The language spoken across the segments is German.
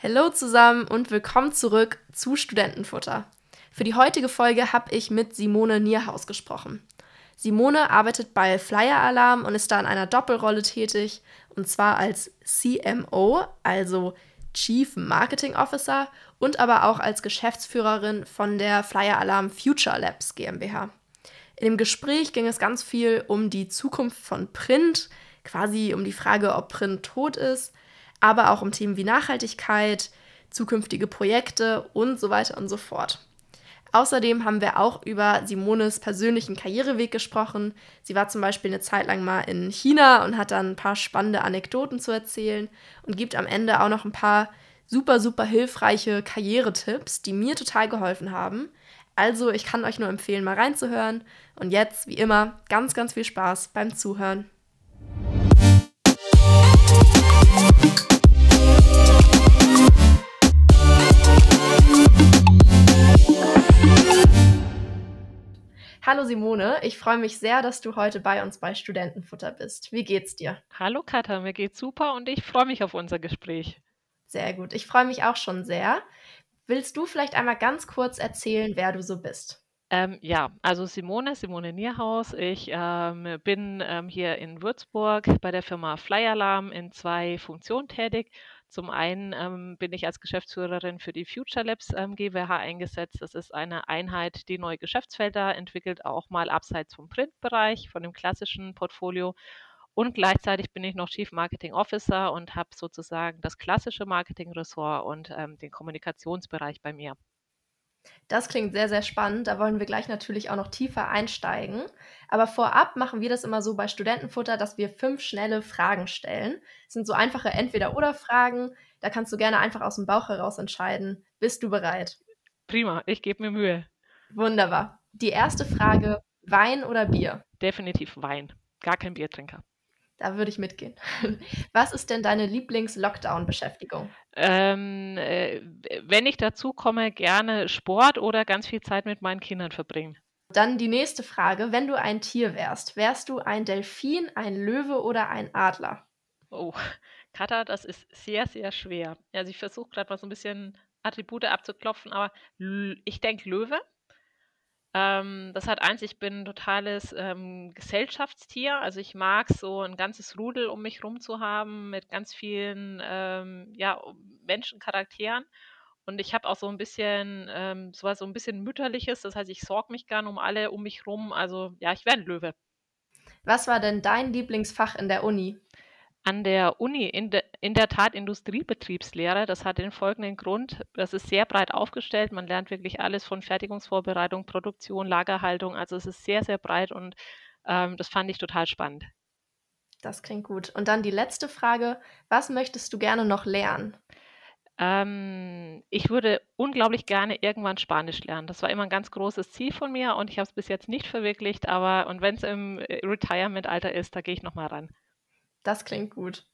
Hallo zusammen und willkommen zurück zu Studentenfutter. Für die heutige Folge habe ich mit Simone Nierhaus gesprochen. Simone arbeitet bei Flyer Alarm und ist da in einer Doppelrolle tätig, und zwar als CMO, also Chief Marketing Officer, und aber auch als Geschäftsführerin von der Flyer Alarm Future Labs GmbH. In dem Gespräch ging es ganz viel um die Zukunft von Print, quasi um die Frage, ob Print tot ist, aber auch um Themen wie Nachhaltigkeit, zukünftige Projekte und so weiter und so fort. Außerdem haben wir auch über Simones persönlichen Karriereweg gesprochen. Sie war zum Beispiel eine Zeit lang mal in China und hat dann ein paar spannende Anekdoten zu erzählen und gibt am Ende auch noch ein paar super, super hilfreiche Karrieretipps, die mir total geholfen haben. Also ich kann euch nur empfehlen, mal reinzuhören. Und jetzt, wie immer, ganz, ganz viel Spaß beim Zuhören. Hallo Simone, ich freue mich sehr, dass du heute bei uns bei Studentenfutter bist. Wie geht's dir? Hallo Katha, mir geht's super und ich freue mich auf unser Gespräch. Sehr gut, ich freue mich auch schon sehr. Willst du vielleicht einmal ganz kurz erzählen, wer du so bist? Ähm, ja, also Simone, Simone Nierhaus. Ich ähm, bin ähm, hier in Würzburg bei der Firma Flyer Alarm in zwei Funktionen tätig. Zum einen ähm, bin ich als Geschäftsführerin für die Future Labs ähm, GmbH eingesetzt. Das ist eine Einheit, die neue Geschäftsfelder entwickelt, auch mal abseits vom Printbereich, von dem klassischen Portfolio. Und gleichzeitig bin ich noch Chief Marketing Officer und habe sozusagen das klassische Marketing-Ressort und ähm, den Kommunikationsbereich bei mir. Das klingt sehr, sehr spannend. Da wollen wir gleich natürlich auch noch tiefer einsteigen. Aber vorab machen wir das immer so bei Studentenfutter, dass wir fünf schnelle Fragen stellen. Das sind so einfache Entweder-Oder-Fragen. Da kannst du gerne einfach aus dem Bauch heraus entscheiden. Bist du bereit? Prima, ich gebe mir Mühe. Wunderbar. Die erste Frage: Wein oder Bier? Definitiv Wein. Gar kein Biertrinker. Da würde ich mitgehen. Was ist denn deine Lieblings-Lockdown-Beschäftigung? Ähm, äh, wenn ich dazu komme, gerne Sport oder ganz viel Zeit mit meinen Kindern verbringen. Dann die nächste Frage. Wenn du ein Tier wärst, wärst du ein Delfin, ein Löwe oder ein Adler? Oh, Katha, das ist sehr, sehr schwer. Also ich versuche gerade mal so ein bisschen Attribute abzuklopfen, aber ich denke Löwe. Ähm, das hat eins, ich bin ein totales ähm, Gesellschaftstier. Also ich mag so ein ganzes Rudel um mich rum zu haben mit ganz vielen ähm, ja, Menschencharakteren. Und ich habe auch so ein bisschen, ähm, so, so ein bisschen Mütterliches. Das heißt, ich sorge mich gern um alle um mich rum. Also ja, ich wäre ein Löwe. Was war denn dein Lieblingsfach in der Uni? An der Uni in, de, in der Tat Industriebetriebslehre. Das hat den folgenden Grund. Das ist sehr breit aufgestellt. Man lernt wirklich alles von Fertigungsvorbereitung, Produktion, Lagerhaltung. Also es ist sehr, sehr breit und ähm, das fand ich total spannend. Das klingt gut. Und dann die letzte Frage. Was möchtest du gerne noch lernen? Ähm, ich würde unglaublich gerne irgendwann Spanisch lernen. Das war immer ein ganz großes Ziel von mir und ich habe es bis jetzt nicht verwirklicht. Aber und wenn es im äh, Retirement-Alter ist, da gehe ich nochmal ran. Das klingt gut.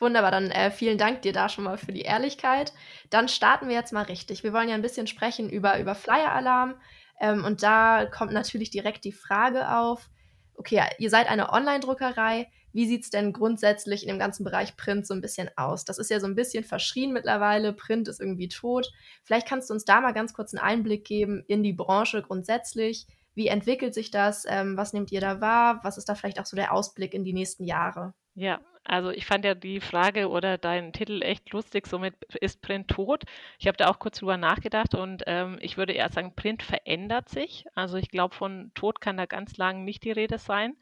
Wunderbar, dann äh, vielen Dank dir da schon mal für die Ehrlichkeit. Dann starten wir jetzt mal richtig. Wir wollen ja ein bisschen sprechen über, über Flyer-Alarm. Ähm, und da kommt natürlich direkt die Frage auf, okay, ihr seid eine Online-Druckerei. Wie sieht es denn grundsätzlich in dem ganzen Bereich Print so ein bisschen aus? Das ist ja so ein bisschen verschrien mittlerweile. Print ist irgendwie tot. Vielleicht kannst du uns da mal ganz kurz einen Einblick geben in die Branche grundsätzlich. Wie entwickelt sich das? Ähm, was nehmt ihr da wahr? Was ist da vielleicht auch so der Ausblick in die nächsten Jahre? Ja, also ich fand ja die Frage oder deinen Titel echt lustig, somit ist Print tot. Ich habe da auch kurz drüber nachgedacht und ähm, ich würde eher sagen, Print verändert sich. Also ich glaube, von tot kann da ganz lang nicht die Rede sein.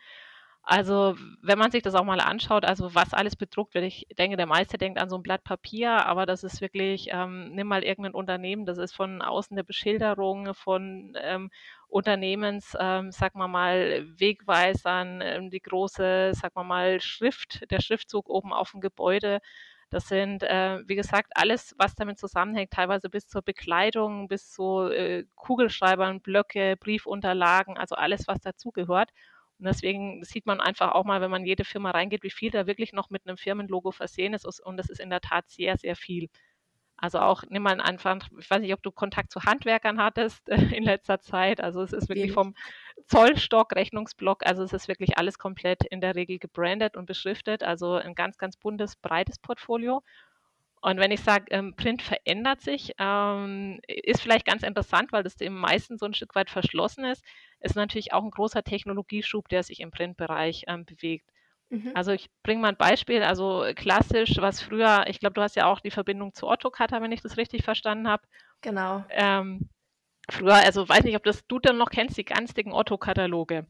Also, wenn man sich das auch mal anschaut, also was alles bedruckt wird, ich denke, der meiste denkt an so ein Blatt Papier, aber das ist wirklich, ähm, nimm mal irgendein Unternehmen, das ist von außen der Beschilderung, von ähm, Unternehmens, ähm, sag mal mal, Wegweisern, ähm, die große, sag mal mal, Schrift, der Schriftzug oben auf dem Gebäude. Das sind, äh, wie gesagt, alles, was damit zusammenhängt, teilweise bis zur Bekleidung, bis zu äh, Kugelschreibern, Blöcke, Briefunterlagen, also alles, was dazugehört. Und deswegen sieht man einfach auch mal, wenn man jede Firma reingeht, wie viel da wirklich noch mit einem Firmenlogo versehen ist. Und das ist in der Tat sehr, sehr viel. Also auch, nimm mal einfach, ich weiß nicht, ob du Kontakt zu Handwerkern hattest in letzter Zeit. Also es ist wirklich vom Zollstock, Rechnungsblock, also es ist wirklich alles komplett in der Regel gebrandet und beschriftet. Also ein ganz, ganz buntes, breites Portfolio. Und wenn ich sage, ähm, Print verändert sich, ähm, ist vielleicht ganz interessant, weil das dem meisten so ein Stück weit verschlossen ist, ist natürlich auch ein großer Technologieschub, der sich im Printbereich ähm, bewegt. Mhm. Also ich bringe mal ein Beispiel, also klassisch, was früher, ich glaube, du hast ja auch die Verbindung zu Otto Cutter, wenn ich das richtig verstanden habe. Genau. Ähm, früher, also weiß nicht, ob das du dann noch kennst, die ganz dicken Otto-Kataloge.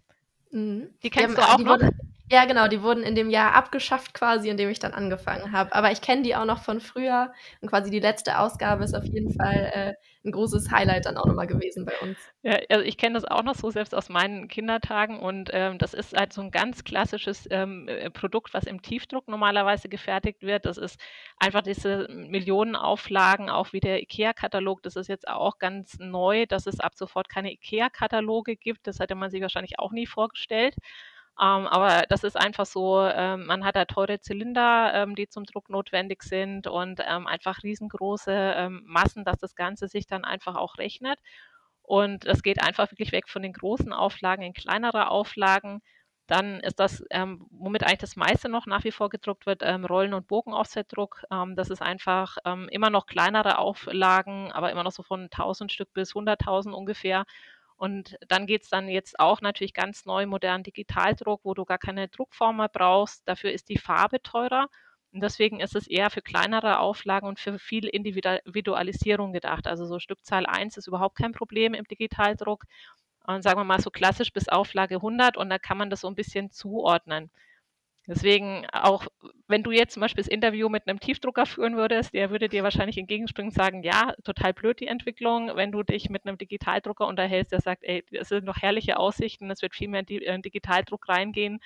Mhm. Die kennst haben, du auch noch? Wurde, ja, genau, die wurden in dem Jahr abgeschafft quasi, in dem ich dann angefangen habe. Aber ich kenne die auch noch von früher und quasi die letzte Ausgabe ist auf jeden Fall äh, ein großes Highlight dann auch nochmal gewesen bei uns. Ja, also ich kenne das auch noch so selbst aus meinen Kindertagen und ähm, das ist halt so ein ganz klassisches ähm, äh, Produkt, was im Tiefdruck normalerweise gefertigt wird. Das ist einfach diese Millionenauflagen, auch wie der IKEA-Katalog. Das ist jetzt auch ganz neu, dass es ab sofort keine IKEA-Kataloge gibt. Das hätte man sich wahrscheinlich auch nie vorgestellt. Ähm, aber das ist einfach so, ähm, man hat da teure Zylinder, ähm, die zum Druck notwendig sind und ähm, einfach riesengroße ähm, Massen, dass das Ganze sich dann einfach auch rechnet. Und es geht einfach wirklich weg von den großen Auflagen in kleinere Auflagen. Dann ist das, ähm, womit eigentlich das meiste noch nach wie vor gedruckt wird, Rollen- und Bogenaufsetdruck. das ist einfach immer noch kleinere Auflagen, aber immer noch so von 1000 Stück bis 100.000 ungefähr. Und dann geht es dann jetzt auch natürlich ganz neu modern Digitaldruck, wo du gar keine Druckform mehr brauchst. Dafür ist die Farbe teurer. Und deswegen ist es eher für kleinere Auflagen und für viel Individualisierung gedacht. Also so Stückzahl 1 ist überhaupt kein Problem im Digitaldruck. Und sagen wir mal so klassisch bis Auflage 100 und da kann man das so ein bisschen zuordnen. Deswegen auch, wenn du jetzt zum Beispiel das Interview mit einem Tiefdrucker führen würdest, der würde dir wahrscheinlich entgegenspringen und sagen, ja, total blöd die Entwicklung. Wenn du dich mit einem Digitaldrucker unterhältst, der sagt, ey, das sind noch herrliche Aussichten, es wird viel mehr in äh, Digitaldruck reingehen.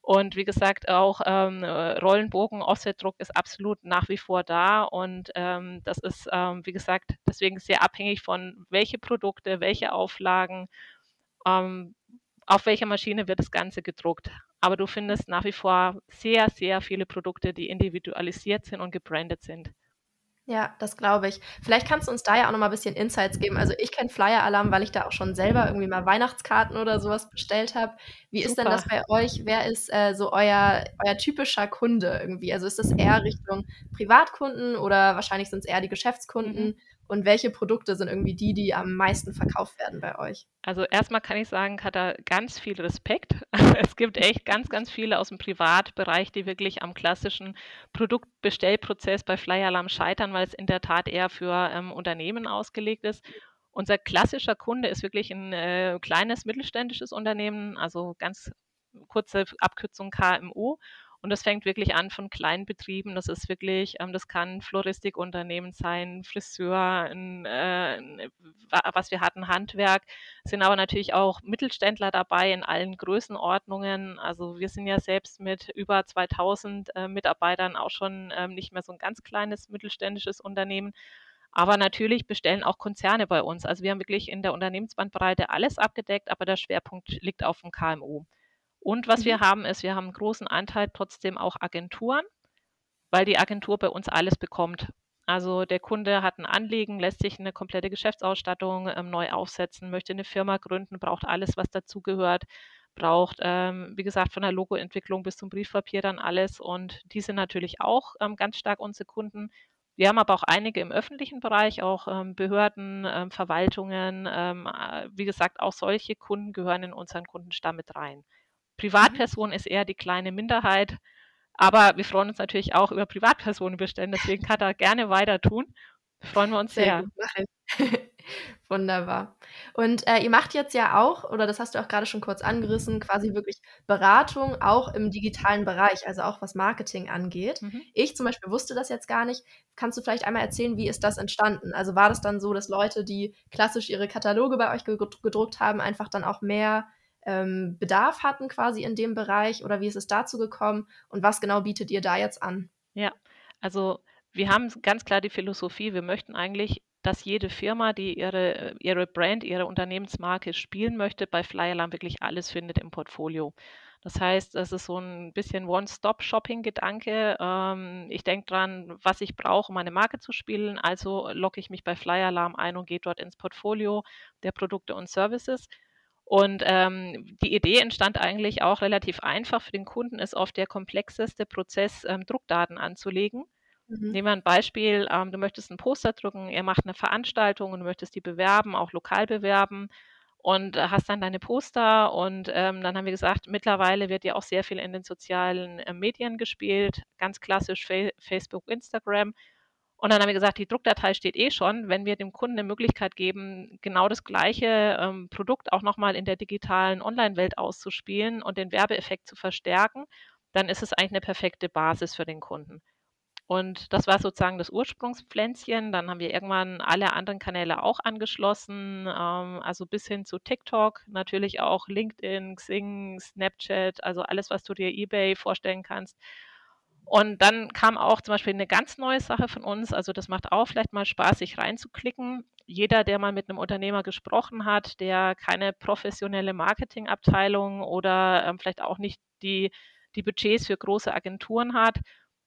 Und wie gesagt, auch ähm, Rollenbogen, Offsetdruck ist absolut nach wie vor da. Und ähm, das ist, ähm, wie gesagt, deswegen sehr abhängig von welche Produkte, welche Auflagen, ähm, auf welcher Maschine wird das Ganze gedruckt. Aber du findest nach wie vor sehr, sehr viele Produkte, die individualisiert sind und gebrandet sind. Ja, das glaube ich. Vielleicht kannst du uns da ja auch noch mal ein bisschen Insights geben. Also ich kenne Flyer Alarm, weil ich da auch schon selber irgendwie mal Weihnachtskarten oder sowas bestellt habe. Wie Super. ist denn das bei euch? Wer ist äh, so euer, euer typischer Kunde irgendwie? Also ist das eher Richtung Privatkunden oder wahrscheinlich sind es eher die Geschäftskunden? Mhm. Und welche Produkte sind irgendwie die, die am meisten verkauft werden bei euch? Also erstmal kann ich sagen, hat er ganz viel Respekt. Es gibt echt ganz, ganz viele aus dem Privatbereich, die wirklich am klassischen Produktbestellprozess bei Flyer Alarm scheitern, weil es in der Tat eher für ähm, Unternehmen ausgelegt ist. Unser klassischer Kunde ist wirklich ein äh, kleines mittelständisches Unternehmen, also ganz kurze Abkürzung KMU. Und das fängt wirklich an von kleinen Betrieben. Das ist wirklich, ähm, das kann Floristikunternehmen sein, Friseur, ein, äh, was wir hatten, Handwerk. Sind aber natürlich auch Mittelständler dabei in allen Größenordnungen. Also wir sind ja selbst mit über 2000 äh, Mitarbeitern auch schon ähm, nicht mehr so ein ganz kleines mittelständisches Unternehmen. Aber natürlich bestellen auch Konzerne bei uns. Also wir haben wirklich in der Unternehmensbandbreite alles abgedeckt, aber der Schwerpunkt liegt auf dem KMU. Und was mhm. wir haben, ist, wir haben einen großen Anteil trotzdem auch Agenturen, weil die Agentur bei uns alles bekommt. Also der Kunde hat ein Anliegen, lässt sich eine komplette Geschäftsausstattung ähm, neu aufsetzen, möchte eine Firma gründen, braucht alles, was dazugehört, braucht, ähm, wie gesagt, von der Logoentwicklung bis zum Briefpapier dann alles. Und die sind natürlich auch ähm, ganz stark unsere Kunden. Wir haben aber auch einige im öffentlichen Bereich, auch ähm, Behörden, ähm, Verwaltungen. Ähm, äh, wie gesagt, auch solche Kunden gehören in unseren Kundenstamm mit rein. Privatperson ist eher die kleine Minderheit. Aber wir freuen uns natürlich auch über Privatpersonen bestellen. Deswegen kann er gerne weiter tun. Freuen wir uns sehr. sehr. Wunderbar. Und äh, ihr macht jetzt ja auch, oder das hast du auch gerade schon kurz angerissen, quasi wirklich Beratung auch im digitalen Bereich, also auch was Marketing angeht. Mhm. Ich zum Beispiel wusste das jetzt gar nicht. Kannst du vielleicht einmal erzählen, wie ist das entstanden? Also war das dann so, dass Leute, die klassisch ihre Kataloge bei euch gedruckt haben, einfach dann auch mehr ähm, Bedarf hatten quasi in dem Bereich oder wie ist es dazu gekommen und was genau bietet ihr da jetzt an? Ja, also wir haben ganz klar die Philosophie, wir möchten eigentlich, dass jede Firma, die ihre, ihre Brand, ihre Unternehmensmarke spielen möchte, bei Flyalarm wirklich alles findet im Portfolio. Das heißt, es ist so ein bisschen One-Stop-Shopping-Gedanke. Ähm, ich denke dran, was ich brauche, um meine Marke zu spielen. Also logge ich mich bei Flyalarm ein und gehe dort ins Portfolio der Produkte und Services. Und ähm, die Idee entstand eigentlich auch relativ einfach. Für den Kunden ist oft der komplexeste Prozess, ähm, Druckdaten anzulegen. Mhm. Nehmen wir ein Beispiel, ähm, du möchtest ein Poster drucken, er macht eine Veranstaltung und du möchtest die bewerben, auch lokal bewerben und äh, hast dann deine Poster und ähm, dann haben wir gesagt, mittlerweile wird ja auch sehr viel in den sozialen äh, Medien gespielt, ganz klassisch Fa Facebook, Instagram. Und dann haben wir gesagt, die Druckdatei steht eh schon. Wenn wir dem Kunden eine Möglichkeit geben, genau das gleiche ähm, Produkt auch nochmal in der digitalen Online-Welt auszuspielen und den Werbeeffekt zu verstärken, dann ist es eigentlich eine perfekte Basis für den Kunden. Und das war sozusagen das Ursprungspflänzchen. Dann haben wir irgendwann alle anderen Kanäle auch angeschlossen, ähm, also bis hin zu TikTok, natürlich auch LinkedIn, Xing, Snapchat, also alles, was du dir eBay vorstellen kannst. Und dann kam auch zum Beispiel eine ganz neue Sache von uns. Also das macht auch vielleicht mal Spaß, sich reinzuklicken. Jeder, der mal mit einem Unternehmer gesprochen hat, der keine professionelle Marketingabteilung oder ähm, vielleicht auch nicht die, die Budgets für große Agenturen hat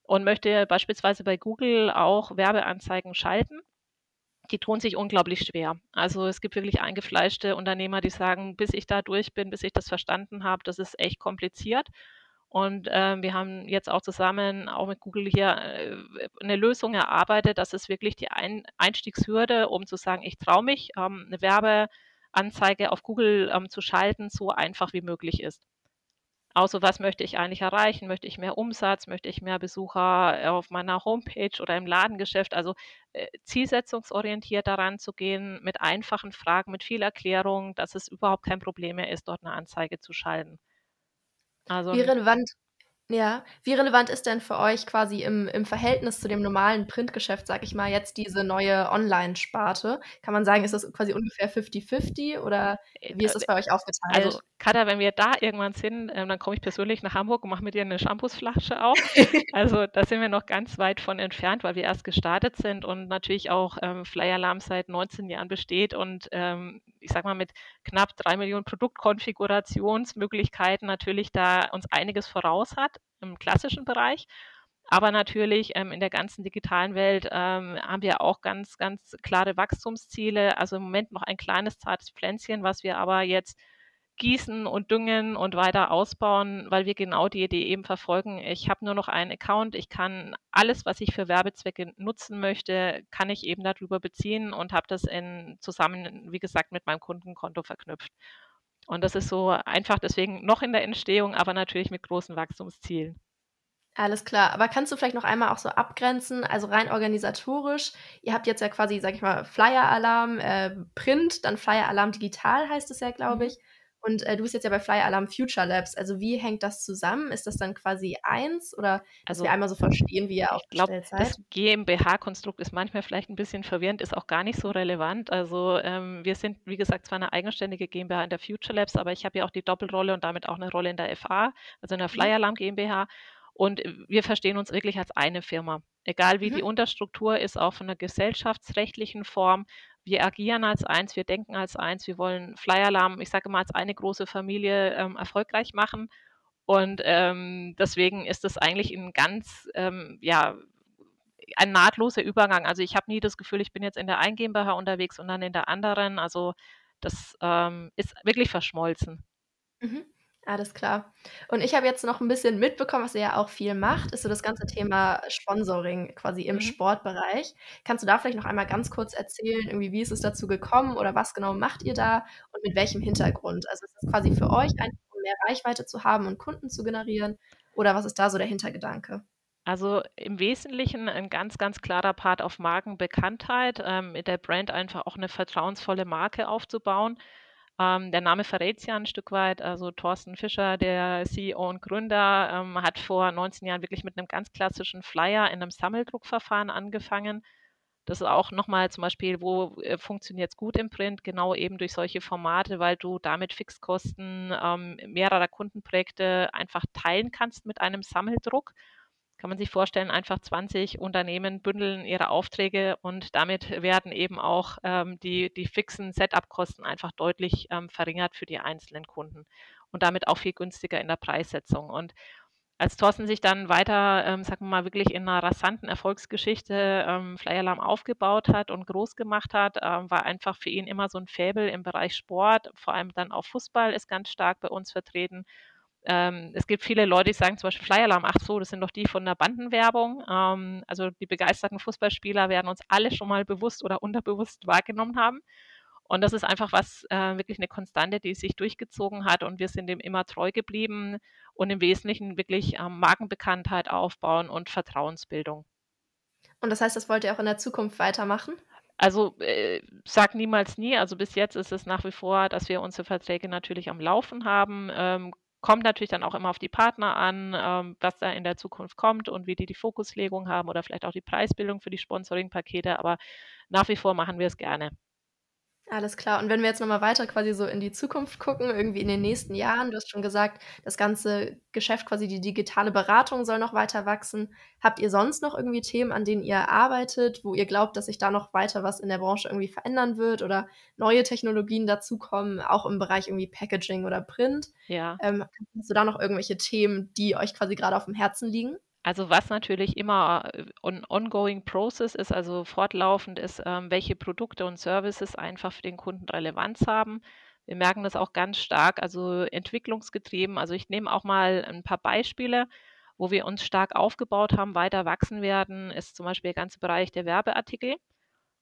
und möchte beispielsweise bei Google auch Werbeanzeigen schalten, die tun sich unglaublich schwer. Also es gibt wirklich eingefleischte Unternehmer, die sagen, bis ich da durch bin, bis ich das verstanden habe, das ist echt kompliziert. Und äh, wir haben jetzt auch zusammen, auch mit Google hier, äh, eine Lösung erarbeitet, dass es wirklich die Ein Einstiegshürde, um zu sagen, ich traue mich, ähm, eine Werbeanzeige auf Google ähm, zu schalten, so einfach wie möglich ist. Außer was möchte ich eigentlich erreichen? Möchte ich mehr Umsatz? Möchte ich mehr Besucher äh, auf meiner Homepage oder im Ladengeschäft? Also äh, zielsetzungsorientiert daran zu gehen, mit einfachen Fragen, mit viel Erklärung, dass es überhaupt kein Problem mehr ist, dort eine Anzeige zu schalten. Also, Wie relevant ja, wie relevant ist denn für euch quasi im, im Verhältnis zu dem normalen Printgeschäft, sag ich mal, jetzt diese neue Online-Sparte? Kann man sagen, ist das quasi ungefähr 50-50 oder äh, wie ist das bei euch aufgeteilt? Also, Katha, wenn wir da irgendwann sind, ähm, dann komme ich persönlich nach Hamburg und mache mit dir eine Shampoosflasche auf. also da sind wir noch ganz weit von entfernt, weil wir erst gestartet sind und natürlich auch ähm, Flyer Alarm seit 19 Jahren besteht und ähm, ich sag mal mit knapp drei Millionen Produktkonfigurationsmöglichkeiten natürlich da uns einiges voraus hat im klassischen Bereich. Aber natürlich ähm, in der ganzen digitalen Welt ähm, haben wir auch ganz, ganz klare Wachstumsziele. Also im Moment noch ein kleines zartes Pflänzchen, was wir aber jetzt gießen und düngen und weiter ausbauen, weil wir genau die Idee eben verfolgen. Ich habe nur noch einen Account. Ich kann alles, was ich für Werbezwecke nutzen möchte, kann ich eben darüber beziehen und habe das in, zusammen, wie gesagt, mit meinem Kundenkonto verknüpft. Und das ist so einfach deswegen noch in der Entstehung, aber natürlich mit großen Wachstumszielen. Alles klar, aber kannst du vielleicht noch einmal auch so abgrenzen, also rein organisatorisch, ihr habt jetzt ja quasi, sag ich mal, Flyer-Alarm, äh, Print, dann Flyer-Alarm digital heißt es ja, glaube mhm. ich. Und äh, du bist jetzt ja bei Fly Alarm Future Labs. Also wie hängt das zusammen? Ist das dann quasi eins oder dass also, wir einmal so verstehen, wie ihr aufgestellt ich glaub, seid? Das GmbH-Konstrukt ist manchmal vielleicht ein bisschen verwirrend, ist auch gar nicht so relevant. Also ähm, wir sind, wie gesagt, zwar eine eigenständige GmbH in der Future Labs, aber ich habe ja auch die Doppelrolle und damit auch eine Rolle in der FA, also in der Fly mhm. Alarm GmbH. Und wir verstehen uns wirklich als eine Firma. Egal wie mhm. die Unterstruktur ist, auch von der gesellschaftsrechtlichen Form, wir agieren als eins, wir denken als eins, wir wollen Flyer-Alarm, ich sage mal, als eine große Familie ähm, erfolgreich machen. Und ähm, deswegen ist das eigentlich ein ganz, ähm, ja, ein nahtloser Übergang. Also ich habe nie das Gefühl, ich bin jetzt in der einen GmbH unterwegs und dann in der anderen. Also das ähm, ist wirklich verschmolzen. Mhm. Alles klar. Und ich habe jetzt noch ein bisschen mitbekommen, was ihr ja auch viel macht, ist so das ganze Thema Sponsoring quasi im mhm. Sportbereich. Kannst du da vielleicht noch einmal ganz kurz erzählen, irgendwie, wie ist es dazu gekommen oder was genau macht ihr da und mit welchem Hintergrund? Also ist es quasi für euch einfach, um mehr Reichweite zu haben und Kunden zu generieren oder was ist da so der Hintergedanke? Also im Wesentlichen ein ganz, ganz klarer Part auf Markenbekanntheit, ähm, mit der Brand einfach auch eine vertrauensvolle Marke aufzubauen. Ähm, der Name verrät es ja ein Stück weit. Also Thorsten Fischer, der CEO und Gründer, ähm, hat vor 19 Jahren wirklich mit einem ganz klassischen Flyer in einem Sammeldruckverfahren angefangen. Das ist auch nochmal zum Beispiel, wo äh, funktioniert es gut im Print? Genau eben durch solche Formate, weil du damit Fixkosten ähm, mehrerer Kundenprojekte einfach teilen kannst mit einem Sammeldruck kann man sich vorstellen, einfach 20 Unternehmen bündeln ihre Aufträge und damit werden eben auch ähm, die, die fixen Setup-Kosten einfach deutlich ähm, verringert für die einzelnen Kunden und damit auch viel günstiger in der Preissetzung. Und als Thorsten sich dann weiter, ähm, sagen wir mal, wirklich in einer rasanten Erfolgsgeschichte ähm, Flyalarm aufgebaut hat und groß gemacht hat, ähm, war einfach für ihn immer so ein Faible im Bereich Sport, vor allem dann auch Fußball ist ganz stark bei uns vertreten ähm, es gibt viele Leute, die sagen zum Beispiel Flyalarm, ach so, das sind doch die von der Bandenwerbung. Ähm, also die begeisterten Fußballspieler werden uns alle schon mal bewusst oder unterbewusst wahrgenommen haben. Und das ist einfach was, äh, wirklich eine Konstante, die sich durchgezogen hat und wir sind dem immer treu geblieben und im Wesentlichen wirklich ähm, Markenbekanntheit aufbauen und Vertrauensbildung. Und das heißt, das wollt ihr auch in der Zukunft weitermachen? Also äh, sag niemals nie. Also bis jetzt ist es nach wie vor, dass wir unsere Verträge natürlich am Laufen haben. Ähm, kommt natürlich dann auch immer auf die Partner an, ähm, was da in der Zukunft kommt und wie die die Fokuslegung haben oder vielleicht auch die Preisbildung für die Sponsoring-Pakete. Aber nach wie vor machen wir es gerne. Alles klar. Und wenn wir jetzt nochmal weiter quasi so in die Zukunft gucken, irgendwie in den nächsten Jahren, du hast schon gesagt, das ganze Geschäft, quasi die digitale Beratung soll noch weiter wachsen. Habt ihr sonst noch irgendwie Themen, an denen ihr arbeitet, wo ihr glaubt, dass sich da noch weiter was in der Branche irgendwie verändern wird oder neue Technologien dazukommen, auch im Bereich irgendwie Packaging oder Print? Ja. Ähm, hast du da noch irgendwelche Themen, die euch quasi gerade auf dem Herzen liegen? Also was natürlich immer ein äh, ongoing process ist, also fortlaufend ist, ähm, welche Produkte und Services einfach für den Kunden Relevanz haben. Wir merken das auch ganz stark, also entwicklungsgetrieben. Also ich nehme auch mal ein paar Beispiele, wo wir uns stark aufgebaut haben, weiter wachsen werden, ist zum Beispiel der ganze Bereich der Werbeartikel.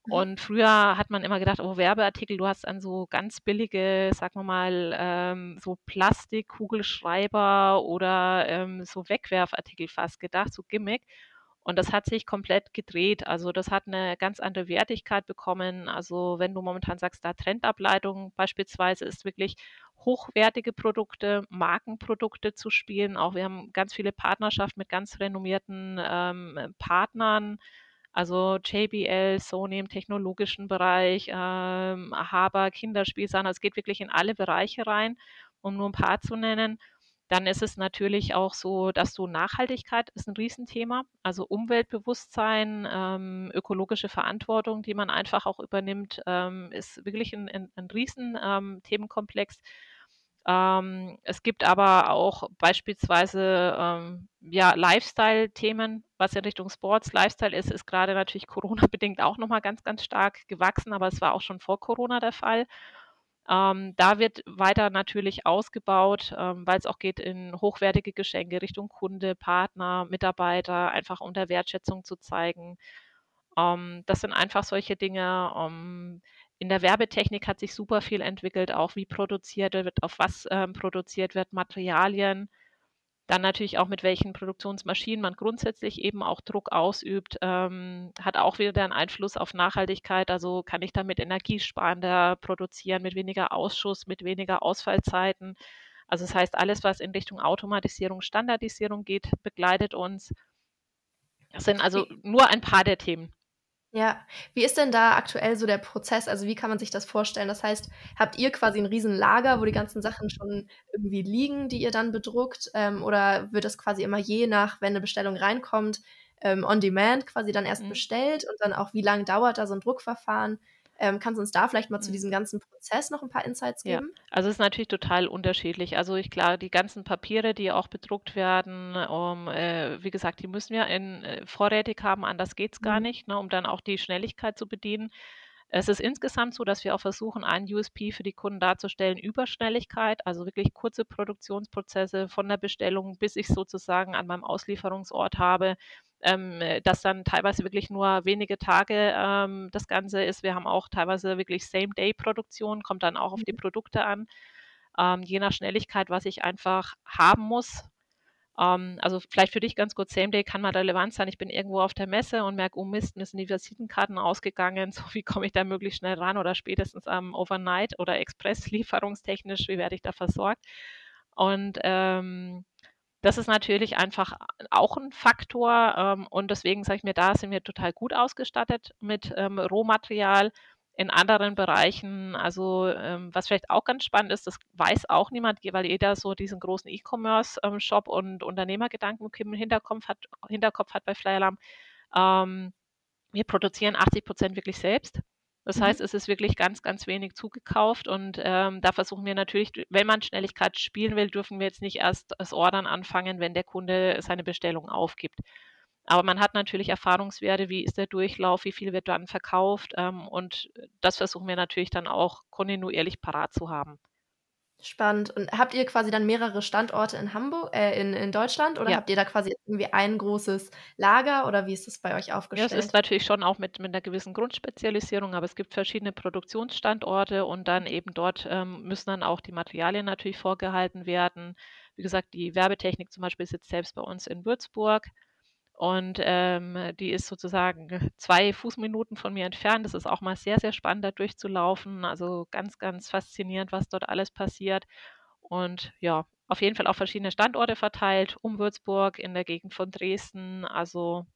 Mhm. Und früher hat man immer gedacht, oh, Werbeartikel, du hast an so ganz billige, sagen wir mal, ähm, so Plastikkugelschreiber oder ähm, so Wegwerfartikel fast gedacht, so Gimmick. Und das hat sich komplett gedreht. Also das hat eine ganz andere Wertigkeit bekommen. Also wenn du momentan sagst, da Trendableitung beispielsweise ist wirklich hochwertige Produkte, Markenprodukte zu spielen. Auch wir haben ganz viele Partnerschaften mit ganz renommierten ähm, Partnern also JBL, Sony im technologischen Bereich, ähm, Haber, Kinderspielsachen. Also es geht wirklich in alle Bereiche rein, um nur ein paar zu nennen. Dann ist es natürlich auch so, dass du Nachhaltigkeit ist ein Riesenthema, also Umweltbewusstsein, ähm, ökologische Verantwortung, die man einfach auch übernimmt, ähm, ist wirklich ein, ein, ein riesen ähm. Ähm, es gibt aber auch beispielsweise ähm, ja, Lifestyle-Themen, was in Richtung Sports, Lifestyle ist, ist gerade natürlich Corona-bedingt auch nochmal ganz, ganz stark gewachsen, aber es war auch schon vor Corona der Fall. Ähm, da wird weiter natürlich ausgebaut, ähm, weil es auch geht in hochwertige Geschenke Richtung Kunde, Partner, Mitarbeiter, einfach um der Wertschätzung zu zeigen. Ähm, das sind einfach solche Dinge. In der Werbetechnik hat sich super viel entwickelt, auch wie produziert wird, auf was ähm, produziert wird, Materialien. Dann natürlich auch mit welchen Produktionsmaschinen man grundsätzlich eben auch Druck ausübt, ähm, hat auch wieder einen Einfluss auf Nachhaltigkeit. Also kann ich damit energiesparender produzieren, mit weniger Ausschuss, mit weniger Ausfallzeiten. Also das heißt, alles, was in Richtung Automatisierung, Standardisierung geht, begleitet uns. Das sind also nur ein paar der Themen. Ja, wie ist denn da aktuell so der Prozess? Also wie kann man sich das vorstellen? Das heißt, habt ihr quasi ein Riesenlager, wo die ganzen Sachen schon irgendwie liegen, die ihr dann bedruckt? Ähm, oder wird das quasi immer je nach, wenn eine Bestellung reinkommt, ähm, on demand quasi dann erst mhm. bestellt und dann auch, wie lange dauert da so ein Druckverfahren? Ähm, kannst du uns da vielleicht mal zu mhm. diesem ganzen Prozess noch ein paar Insights geben? Ja, also es ist natürlich total unterschiedlich. Also ich klar, die ganzen Papiere, die auch bedruckt werden, um, äh, wie gesagt, die müssen wir in, äh, vorrätig haben, anders geht es gar mhm. nicht, ne, um dann auch die Schnelligkeit zu bedienen. Es ist insgesamt so, dass wir auch versuchen, einen USP für die Kunden darzustellen über Schnelligkeit, also wirklich kurze Produktionsprozesse von der Bestellung, bis ich sozusagen an meinem Auslieferungsort habe ähm, dass dann teilweise wirklich nur wenige Tage ähm, das Ganze ist. Wir haben auch teilweise wirklich Same-Day-Produktion, kommt dann auch auf die mhm. Produkte an, ähm, je nach Schnelligkeit, was ich einfach haben muss. Ähm, also vielleicht für dich ganz kurz, Same-Day kann mal relevant sein. Ich bin irgendwo auf der Messe und merke, oh Mist, mir sind die Visitenkarten ausgegangen. So, wie komme ich da möglichst schnell ran oder spätestens am Overnight oder Express-lieferungstechnisch, wie werde ich da versorgt? Und ähm, das ist natürlich einfach auch ein Faktor ähm, und deswegen sage ich mir, da sind wir total gut ausgestattet mit ähm, Rohmaterial. In anderen Bereichen, also ähm, was vielleicht auch ganz spannend ist, das weiß auch niemand, weil jeder so diesen großen E-Commerce-Shop und Unternehmergedanken im Hinterkopf hat, Hinterkopf hat bei Flyalarm. Ähm, wir produzieren 80 Prozent wirklich selbst. Das mhm. heißt, es ist wirklich ganz, ganz wenig zugekauft und ähm, da versuchen wir natürlich, wenn man Schnelligkeit spielen will, dürfen wir jetzt nicht erst das Ordern anfangen, wenn der Kunde seine Bestellung aufgibt. Aber man hat natürlich Erfahrungswerte, wie ist der Durchlauf, wie viel wird dann verkauft ähm, und das versuchen wir natürlich dann auch kontinuierlich parat zu haben. Spannend. Und habt ihr quasi dann mehrere Standorte in Hamburg, äh, in, in Deutschland oder Ja. habt ihr da quasi irgendwie ein großes Lager oder wie ist das bei euch Ja, es aufgestellt? ist natürlich schon auch mit, mit einer gewissen Grundspezialisierung, aber es gibt verschiedene Produktionsstandorte und dann eben dort ähm, müssen dann auch die Materialien natürlich vorgehalten werden. Wie gesagt, die Werbetechnik zum Beispiel sitzt selbst bei uns in Würzburg und ähm, die ist sozusagen zwei Fußminuten von mir entfernt. Das ist auch mal sehr, sehr spannend, da durchzulaufen. Also ganz, ganz faszinierend, was dort alles passiert. Und ja, auf jeden Fall auf verschiedene Standorte verteilt, um Würzburg, in der Gegend von Dresden. Also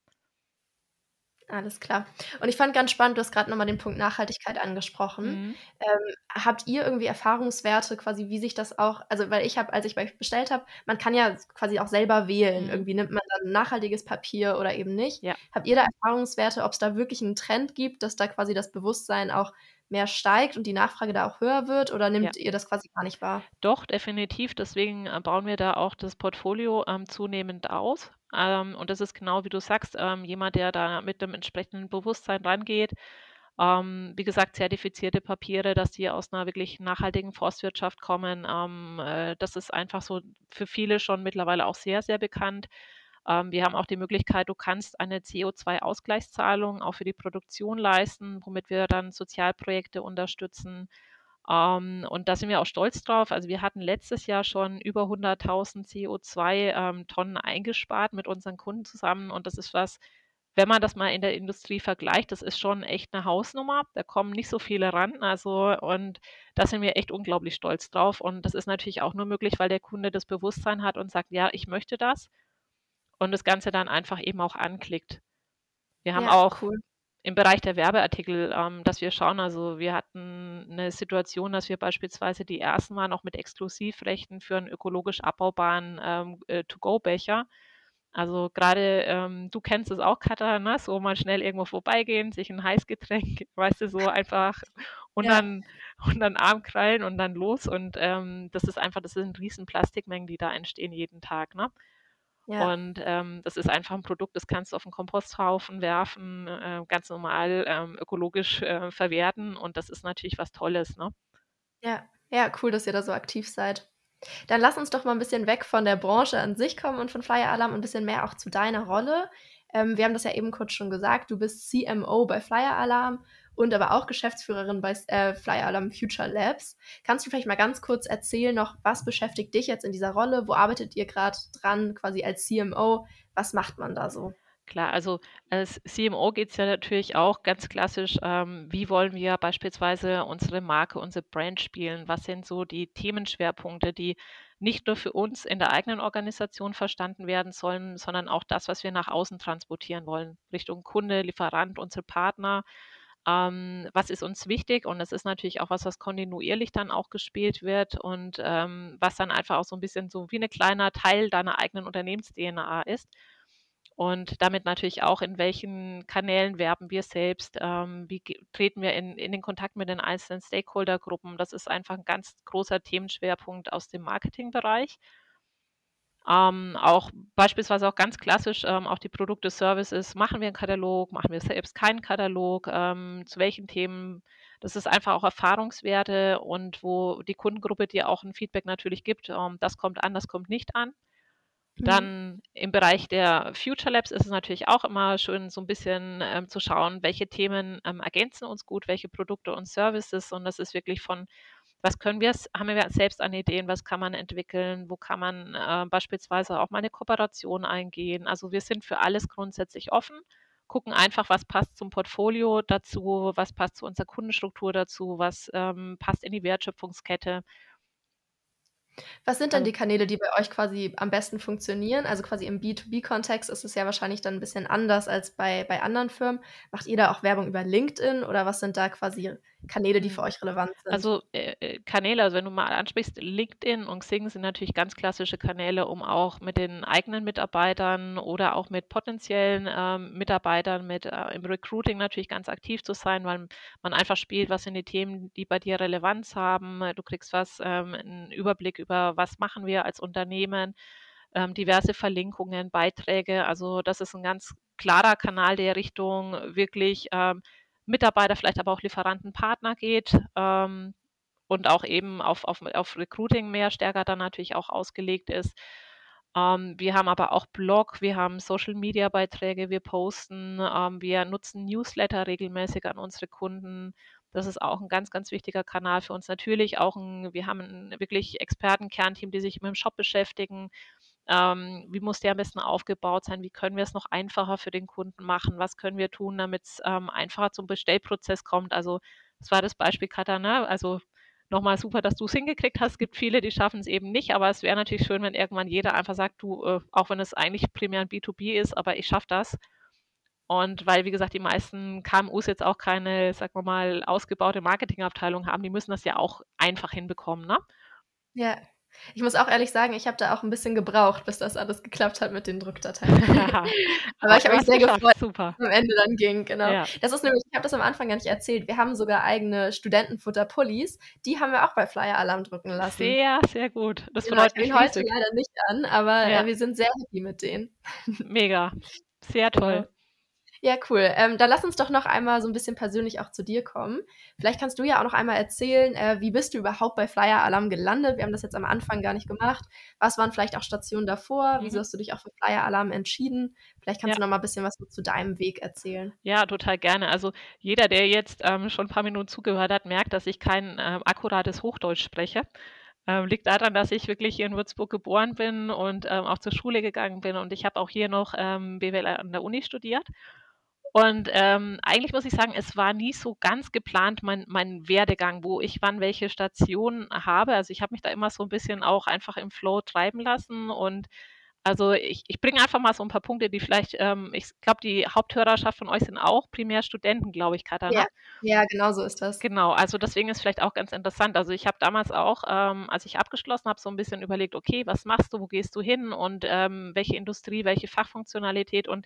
Alles klar. Und ich fand ganz spannend, du hast gerade nochmal den Punkt Nachhaltigkeit angesprochen. mhm. Ähm, habt ihr irgendwie Erfahrungswerte, quasi, wie sich das auch, also weil ich habe, als ich bei euch bestellt habe, man kann ja quasi auch selber wählen. Mhm. Irgendwie nimmt man dann nachhaltiges Papier oder eben nicht. Ja. Habt ihr da Erfahrungswerte, ob es da wirklich einen Trend gibt, dass da quasi das Bewusstsein auch mehr steigt und die Nachfrage da auch höher wird oder nimmt ihr das quasi gar nicht wahr? Doch, definitiv. Deswegen äh, bauen wir da auch das Portfolio ähm, zunehmend aus. Ähm, und das ist genau wie du sagst, ähm, jemand, der da mit dem entsprechenden Bewusstsein rangeht. Ähm, wie gesagt, zertifizierte Papiere, dass die aus einer wirklich nachhaltigen Forstwirtschaft kommen. Ähm, äh, das ist einfach so für viele schon mittlerweile auch sehr, sehr bekannt. Ähm, wir haben auch die Möglichkeit, du kannst eine CO2-Ausgleichszahlung auch für die Produktion leisten, womit wir dann Sozialprojekte unterstützen. Ähm, und da sind wir auch stolz drauf. Also wir hatten letztes Jahr schon über 100.000 CO2-Tonnen eingespart mit unseren Kunden zusammen. Und das ist was, wenn man das mal in der Industrie vergleicht, das ist schon echt eine Hausnummer. Da kommen nicht so viele ran. Also, und da sind wir echt unglaublich stolz drauf. Und das ist natürlich auch nur möglich, weil der Kunde das Bewusstsein hat und sagt, ja, ich möchte das. Und das Ganze dann einfach eben auch anklickt. Wir haben Ja, auch cool. im Bereich der Werbeartikel, ähm, dass wir schauen, also wir hatten eine Situation, dass wir beispielsweise die ersten waren auch mit Exklusivrechten für einen ökologisch abbaubaren ähm, äh, To-Go-Becher. Also gerade, ähm, du kennst es auch, Katha, ne? so mal schnell irgendwo vorbeigehen, sich ein Heißgetränk, weißt du, so einfach und Ja. dann und dann Arm krallen und dann los. Und ähm, das ist einfach, das sind riesen Plastikmengen, die da entstehen jeden Tag. Ne? Ja. Und ähm, das ist einfach ein Produkt, das kannst du auf den Komposthaufen werfen, äh, ganz normal ähm, ökologisch äh, verwerten. Und das ist natürlich was Tolles. Ne? Ja, ja, cool, dass ihr da so aktiv seid. Dann lass uns doch mal ein bisschen weg von der Branche an sich kommen und von Flyer Alarm und ein bisschen mehr auch zu deiner Rolle. Ähm, wir haben das ja eben kurz schon gesagt, du bist CMO bei Flyer Alarm und aber auch Geschäftsführerin bei äh, Flyer Alarm Future Labs. Kannst du vielleicht mal ganz kurz erzählen noch, was beschäftigt dich jetzt in dieser Rolle? Wo arbeitet ihr gerade dran, quasi als CMO? Was macht man da so? Klar, also als CMO geht es ja natürlich auch ganz klassisch, ähm, wie wollen wir beispielsweise unsere Marke, unsere Brand spielen? Was sind so die Themenschwerpunkte, die nicht nur für uns in der eigenen Organisation verstanden werden sollen, sondern auch das, was wir nach außen transportieren wollen, Richtung Kunde, Lieferant, unsere Partner. Ähm, was ist uns wichtig? Und das ist natürlich auch was, was kontinuierlich dann auch gespielt wird und ähm, was dann einfach auch so ein bisschen so wie ein kleiner Teil deiner eigenen Unternehmens-DNA ist. Und damit natürlich auch, in welchen Kanälen werben wir selbst, ähm, wie treten wir in, in den Kontakt mit den einzelnen Stakeholdergruppen. Das ist einfach ein ganz großer Themenschwerpunkt aus dem Marketingbereich. Ähm, auch beispielsweise auch ganz klassisch, ähm, auch die Produkte, Services, machen wir einen Katalog, machen wir selbst keinen Katalog, ähm, zu welchen Themen. Das ist einfach auch Erfahrungswerte und wo die Kundengruppe dir auch ein Feedback natürlich gibt, ähm, das kommt an, das kommt nicht an. Mhm. Dann im Bereich der Future Labs ist es natürlich auch immer schön, so ein bisschen ähm, zu schauen, welche Themen ähm, ergänzen uns gut, welche Produkte und Services. Und das ist wirklich von, was können wir, haben wir selbst an Ideen, was kann man entwickeln, wo kann man äh, beispielsweise auch mal eine Kooperation eingehen. Also wir sind für alles grundsätzlich offen, gucken einfach, was passt zum Portfolio dazu, was passt zu unserer Kundenstruktur dazu, was ähm, passt in die Wertschöpfungskette. Was sind denn Also die Kanäle, die bei euch quasi am besten funktionieren? Also quasi im B2B-Kontext ist es ja wahrscheinlich dann ein bisschen anders als bei, bei anderen Firmen. Macht ihr da auch Werbung über LinkedIn oder was sind da quasi Kanäle, die für Mhm. euch relevant sind? Also äh, äh, Kanäle, also wenn du mal ansprichst, LinkedIn und Xing sind natürlich ganz klassische Kanäle, um auch mit den eigenen Mitarbeitern oder auch mit potenziellen ähm, Mitarbeitern mit äh, im Recruiting natürlich ganz aktiv zu sein, weil man einfach spielt, was sind die Themen, die bei dir Relevanz haben. Du kriegst was, ähm, einen Überblick über, was machen wir als Unternehmen, ähm, diverse Verlinkungen, Beiträge. Also das ist ein ganz klarer Kanal, der Richtung wirklich ähm, Mitarbeiter, vielleicht aber auch Lieferanten, Partner geht. Ähm, und auch eben auf, auf, auf Recruiting mehr stärker dann natürlich auch ausgelegt ist. Ähm, wir haben aber auch Blog, wir haben Social-Media-Beiträge, wir posten, ähm, wir nutzen Newsletter regelmäßig an unsere Kunden. Das ist auch ein ganz, ganz wichtiger Kanal für uns. Natürlich auch ein, wir haben ein wirklich Expertenkernteam, die sich mit dem Shop beschäftigen. Ähm, wie muss der am besten aufgebaut sein? Wie können wir es noch einfacher für den Kunden machen? Was können wir tun, damit es ähm, einfacher zum Bestellprozess kommt? Also, das war das Beispiel Katana. Also, nochmal super, dass du es hingekriegt hast. Es gibt viele, die schaffen es eben nicht, aber es wäre natürlich schön, wenn irgendwann jeder einfach sagt, du, äh, auch wenn es eigentlich primär ein B2B ist, aber ich schaffe das. Und weil, wie gesagt, die meisten KMUs jetzt auch keine, sagen wir mal, ausgebaute Marketingabteilung haben, die müssen das ja auch einfach hinbekommen, ne? Ja, ich muss auch ehrlich sagen, ich habe da auch ein bisschen gebraucht, bis das alles geklappt hat mit den Druckdateien. Aber ich habe mich sehr gefreut, Super. am Ende dann ging, genau. Ja. Das ist nämlich, ich habe das am Anfang gar nicht erzählt. Wir haben sogar eigene Studentenfutter-Pullis. Die haben wir auch bei Flyer Alarm drucken lassen. Sehr, sehr gut. Das genau, freut mich heute leider nicht an, aber ja. äh, wir sind sehr happy mit denen. Mega. Sehr toll. Ja, cool. Ähm, dann lass uns doch noch einmal so ein bisschen persönlich auch zu dir kommen. Vielleicht kannst du ja auch noch einmal erzählen, äh, wie bist du überhaupt bei Flyer Alarm gelandet? Wir haben das jetzt am Anfang gar nicht gemacht. Was waren vielleicht auch Stationen davor? Mhm. Wieso hast du dich auch für Flyer Alarm entschieden? Vielleicht kannst ja. du noch mal ein bisschen was zu deinem Weg erzählen. Ja, total gerne. Also jeder, der jetzt ähm, schon ein paar Minuten zugehört hat, merkt, dass ich kein äh, akkurates Hochdeutsch spreche. Ähm, liegt daran, dass ich wirklich hier in Würzburg geboren bin und ähm, auch zur Schule gegangen bin. Und ich habe auch hier noch ähm, BWL an der Uni studiert. Und ähm, eigentlich muss ich sagen, es war nie so ganz geplant, mein, mein Werdegang, wo ich wann welche Stationen habe. Also ich habe mich da immer so ein bisschen auch einfach im Flow treiben lassen. Und also ich, ich bringe einfach mal so ein paar Punkte, die vielleicht, ähm, ich glaube, die Haupthörerschaft von euch sind auch primär Studenten, glaube ich, Katana. Ja, ja, genau so ist das. Genau, also deswegen ist vielleicht auch ganz interessant. Also ich habe damals auch, ähm, als ich abgeschlossen habe, so ein bisschen überlegt, okay, was machst du, wo gehst du hin und ähm, welche Industrie, welche Fachfunktionalität und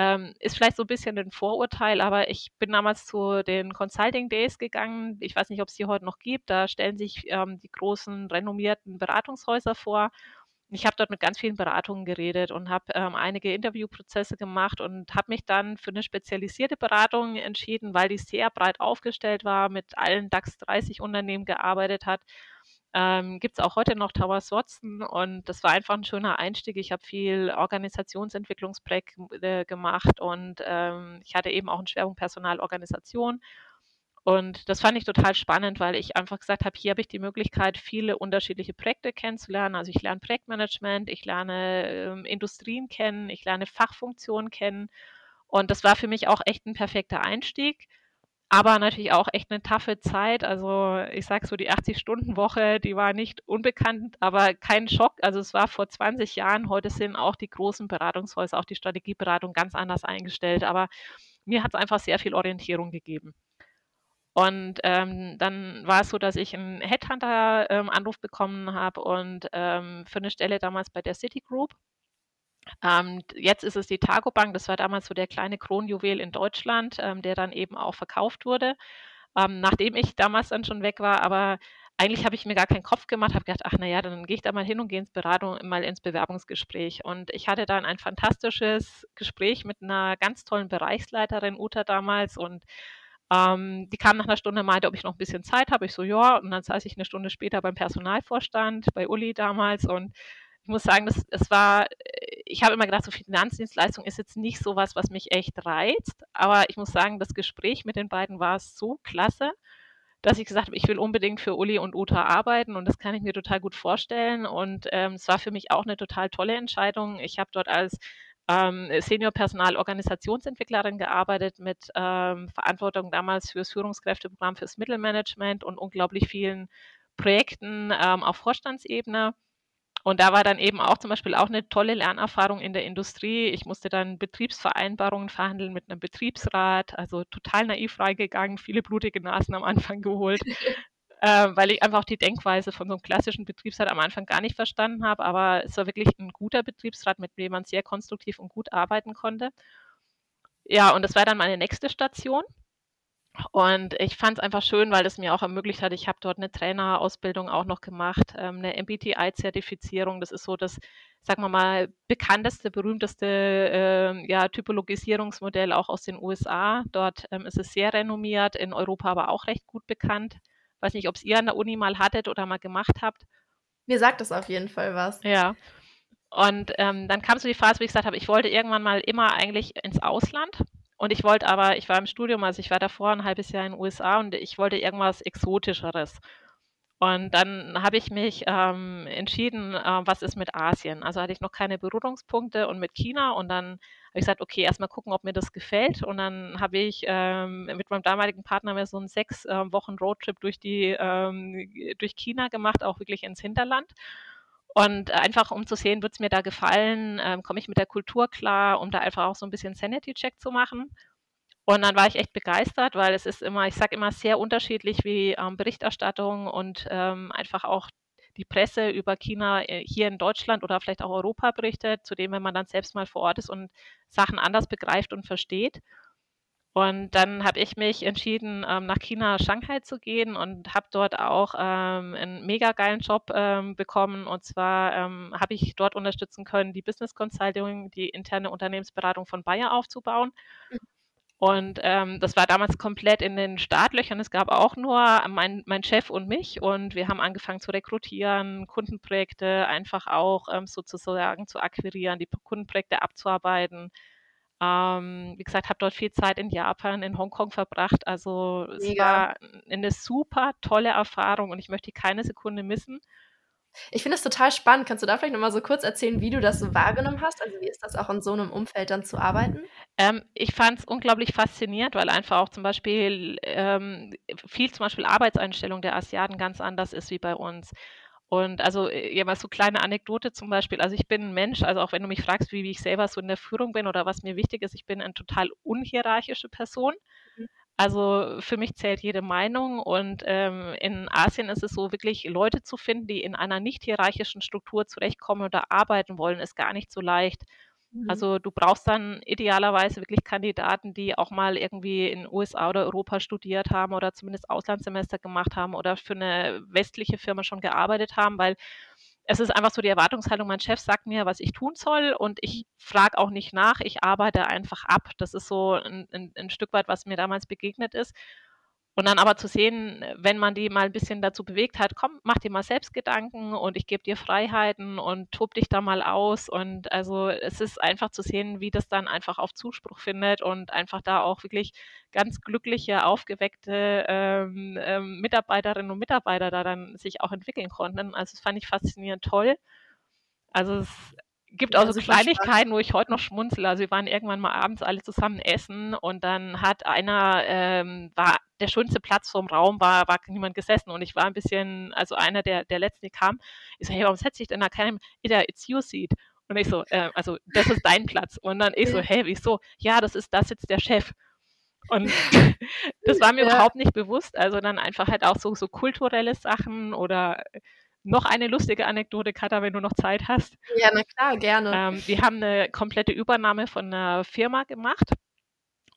ähm, ist vielleicht so ein bisschen ein Vorurteil, aber ich bin damals zu den Consulting Days gegangen. Ich weiß nicht, ob es die heute noch gibt. Da stellen sich ähm, die großen renommierten Beratungshäuser vor. Ich habe dort mit ganz vielen Beratungen geredet und habe ähm, einige Interviewprozesse gemacht und habe mich dann für eine spezialisierte Beratung entschieden, weil die sehr breit aufgestellt war, mit allen DAX 30 Unternehmen gearbeitet hat ähm, Gibt es auch heute noch Towers Watson und das war einfach ein schöner Einstieg. Ich habe viel Organisationsentwicklungsprojekt äh, gemacht und ähm, ich hatte eben auch einen Schwerpunkt Personalorganisation. Und das fand ich total spannend, weil ich einfach gesagt habe, hier habe ich die Möglichkeit, viele unterschiedliche Projekte kennenzulernen. Also ich lerne Projektmanagement, ich lerne ähm, Industrien kennen, ich lerne Fachfunktionen kennen. Und das war für mich auch echt ein perfekter Einstieg aber natürlich auch echt eine taffe Zeit. Also ich sage so, die 80-Stunden-Woche, die war nicht unbekannt, aber kein Schock. Also es war vor 20 Jahren. Heute sind auch die großen Beratungshäuser, auch die Strategieberatung ganz anders eingestellt. Aber mir hat es einfach sehr viel Orientierung gegeben. Und ähm, dann war es so, dass ich einen Headhunter-Anruf ähm, bekommen habe und ähm, für eine Stelle damals bei der Citigroup. Ähm, jetzt ist es die Targobank, das war damals so der kleine Kronjuwel in Deutschland, ähm, der dann eben auch verkauft wurde. Ähm, nachdem ich damals dann schon weg war, aber eigentlich habe ich mir gar keinen Kopf gemacht, habe gedacht, ach naja, dann gehe ich da mal hin und gehe ins Beratung, mal ins Bewerbungsgespräch. Und ich hatte dann ein fantastisches Gespräch mit einer ganz tollen Bereichsleiterin, Uta damals, und ähm, die kam nach einer Stunde, meinte, ob ich noch ein bisschen Zeit habe. Ich so, ja. Und dann saß ich eine Stunde später beim Personalvorstand, bei Uli damals und ich muss sagen, das, das war, äh, ich habe immer gedacht, so Finanzdienstleistung ist jetzt nicht so was, was mich echt reizt. Aber ich muss sagen, das Gespräch mit den beiden war so klasse, dass ich gesagt habe, ich will unbedingt für Uli und Uta arbeiten und das kann ich mir total gut vorstellen. Und ähm, es war für mich auch eine total tolle Entscheidung. Ich habe dort als ähm, Senior Personal Organisationsentwicklerin gearbeitet mit ähm, Verantwortung damals fürs Führungskräfteprogramm fürs Mittelmanagement und unglaublich vielen Projekten ähm, auf Vorstandsebene. Und da war dann eben auch zum Beispiel auch eine tolle Lernerfahrung in der Industrie. Ich musste dann Betriebsvereinbarungen verhandeln mit einem Betriebsrat, also total naiv reingegangen, viele blutige Nasen am Anfang geholt, äh, weil ich einfach die Denkweise von so einem klassischen Betriebsrat am Anfang gar nicht verstanden habe. Aber es war wirklich ein guter Betriebsrat, mit dem man sehr konstruktiv und gut arbeiten konnte. Ja, und das war dann meine nächste Station. Und ich fand es einfach schön, weil es mir auch ermöglicht hat, ich habe dort eine Trainerausbildung auch noch gemacht, ähm, eine MBTI-Zertifizierung. Das ist so das, sagen wir mal, bekannteste, berühmteste äh, ja, Typologisierungsmodell auch aus den USA. Dort ähm, ist es sehr renommiert, in Europa aber auch recht gut bekannt. Weiß nicht, ob es ihr an der Uni mal hattet oder mal gemacht habt. Mir sagt das auf jeden Fall was. Ja. Und ähm, dann kam so die Phase, wo ich gesagt habe, ich wollte irgendwann mal immer eigentlich ins Ausland. Und ich wollte aber, ich war im Studium, also ich war davor ein halbes Jahr in den USA und ich wollte irgendwas Exotischeres. Und dann habe ich mich ähm, entschieden, äh, was ist mit Asien. Also hatte ich noch keine Berührungspunkte und mit China. Und dann habe ich gesagt, okay, erstmal gucken, ob mir das gefällt. Und dann habe ich ähm, mit meinem damaligen Partner mir so einen sechs äh, Wochen Roadtrip durch die ähm, durch China gemacht, auch wirklich ins Hinterland. Und einfach um zu sehen, wird es mir da gefallen, ähm, komme ich mit der Kultur klar, um da einfach auch so ein bisschen Sanity-Check zu machen. Und dann war ich echt begeistert, weil es ist immer, ich sage immer, sehr unterschiedlich wie ähm, Berichterstattung und ähm, einfach auch die Presse über China äh, hier in Deutschland oder vielleicht auch Europa berichtet, zu dem, wenn man dann selbst mal vor Ort ist und Sachen anders begreift und versteht. Und dann habe ich mich entschieden, ähm, nach China, Shanghai zu gehen und habe dort auch ähm, einen mega geilen Job ähm, bekommen. Und zwar ähm, habe ich dort unterstützen können, die Business Consulting, die interne Unternehmensberatung von Bayer aufzubauen. Mhm. Und ähm, das war damals komplett in den Startlöchern. Es gab auch nur mein, mein Chef und mich und wir haben angefangen zu rekrutieren, Kundenprojekte einfach auch ähm, sozusagen zu akquirieren, die Kundenprojekte abzuarbeiten. Ähm, wie gesagt, habe dort viel Zeit in Japan, in Hongkong verbracht. Also Mega. es war eine super tolle Erfahrung und ich möchte keine Sekunde missen. Ich finde es total spannend. Kannst du da vielleicht nochmal so kurz erzählen, wie du das so wahrgenommen hast? Also wie ist das auch in so einem Umfeld dann zu arbeiten? Ähm, ich fand es unglaublich faszinierend, weil einfach auch zum Beispiel ähm, viel zum Beispiel Arbeitseinstellung der Asiaten ganz anders ist wie bei uns. Und also äh, ja, mal so kleine Anekdote zum Beispiel. Also ich bin ein Mensch, also auch wenn du mich fragst, wie, wie ich selber so in der Führung bin oder was mir wichtig ist, ich bin eine total unhierarchische Person. Mhm. Also für mich zählt jede Meinung und ähm, in Asien ist es so, wirklich Leute zu finden, die in einer nicht hierarchischen Struktur zurechtkommen oder arbeiten wollen, ist gar nicht so leicht. Mhm. Also du brauchst dann idealerweise wirklich Kandidaten, die auch mal irgendwie in USA oder Europa studiert haben oder zumindest Auslandssemester gemacht haben oder für eine westliche Firma schon gearbeitet haben, weil es ist einfach so die Erwartungshaltung, mein Chef sagt mir, was ich tun soll und ich frage auch nicht nach, ich arbeite einfach ab. Das ist so ein, ein, ein Stück weit, was mir damals begegnet ist. Und dann aber zu sehen, wenn man die mal ein bisschen dazu bewegt hat, komm, mach dir mal selbst Gedanken und ich gebe dir Freiheiten und tob dich da mal aus. Und also es ist einfach zu sehen, wie das dann einfach auf Zuspruch findet und einfach da auch wirklich ganz glückliche, aufgeweckte ähm, ähm, Mitarbeiterinnen und Mitarbeiter da dann sich auch entwickeln konnten. Also das fand ich faszinierend toll. Also es gibt auch so Kleinigkeiten, spannend. wo ich heute noch schmunzel. Also wir waren irgendwann mal abends alle zusammen essen und dann hat einer, ähm, war der schönste Platz vom Raum, war, war niemand gesessen und ich war ein bisschen, also einer der, der letzten, die kam, ich so, hey, warum setzt sich denn da keiner, it's your seat. Und ich so, äh, also das ist dein Platz. Und dann ich so, hey, wieso? Ja, das ist, das jetzt der Chef. Und das war mir ja. überhaupt nicht bewusst. Also dann einfach halt auch so, so kulturelle Sachen oder noch eine lustige Anekdote, Katha, wenn du noch Zeit hast. Ja, na klar, gerne. Ähm, wir haben eine komplette Übernahme von einer Firma gemacht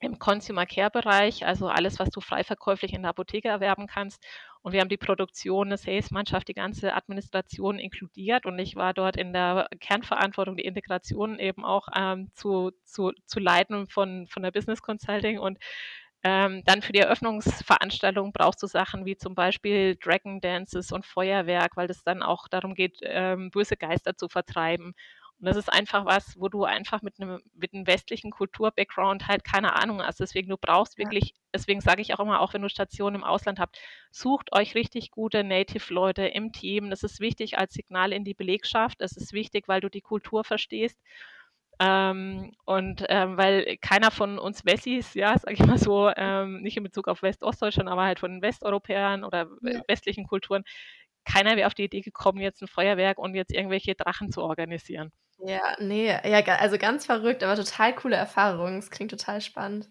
im Consumer Care Bereich, also alles, was du frei verkäuflich in der Apotheke erwerben kannst. Und wir haben die Produktion, eine Sales-Mannschaft, die ganze Administration inkludiert. Und ich war dort in der Kernverantwortung, die Integration eben auch ähm, zu, zu, zu leiten von, von der Business Consulting. Und ähm, dann für die Eröffnungsveranstaltung brauchst du Sachen wie zum Beispiel Dragon Dances und Feuerwerk, weil es dann auch darum geht, ähm, böse Geister zu vertreiben. Und das ist einfach was, wo du einfach mit einem, mit einem westlichen Kultur-Background halt keine Ahnung hast. Deswegen, du brauchst wirklich, deswegen sage ich auch immer, auch wenn du Stationen im Ausland habt, sucht euch richtig gute Native-Leute im Team. Das ist wichtig als Signal in die Belegschaft. Das ist wichtig, weil du die Kultur verstehst. Ähm, und ähm, weil keiner von uns Wessis, ja, sag ich mal so, ähm, nicht in Bezug auf West-Ostdeutschland, aber halt von Westeuropäern oder ja. westlichen Kulturen, keiner wäre auf die Idee gekommen, jetzt ein Feuerwerk und jetzt irgendwelche Drachen zu organisieren. Ja, nee, ja, also ganz verrückt, aber total coole Erfahrung. Es klingt total spannend.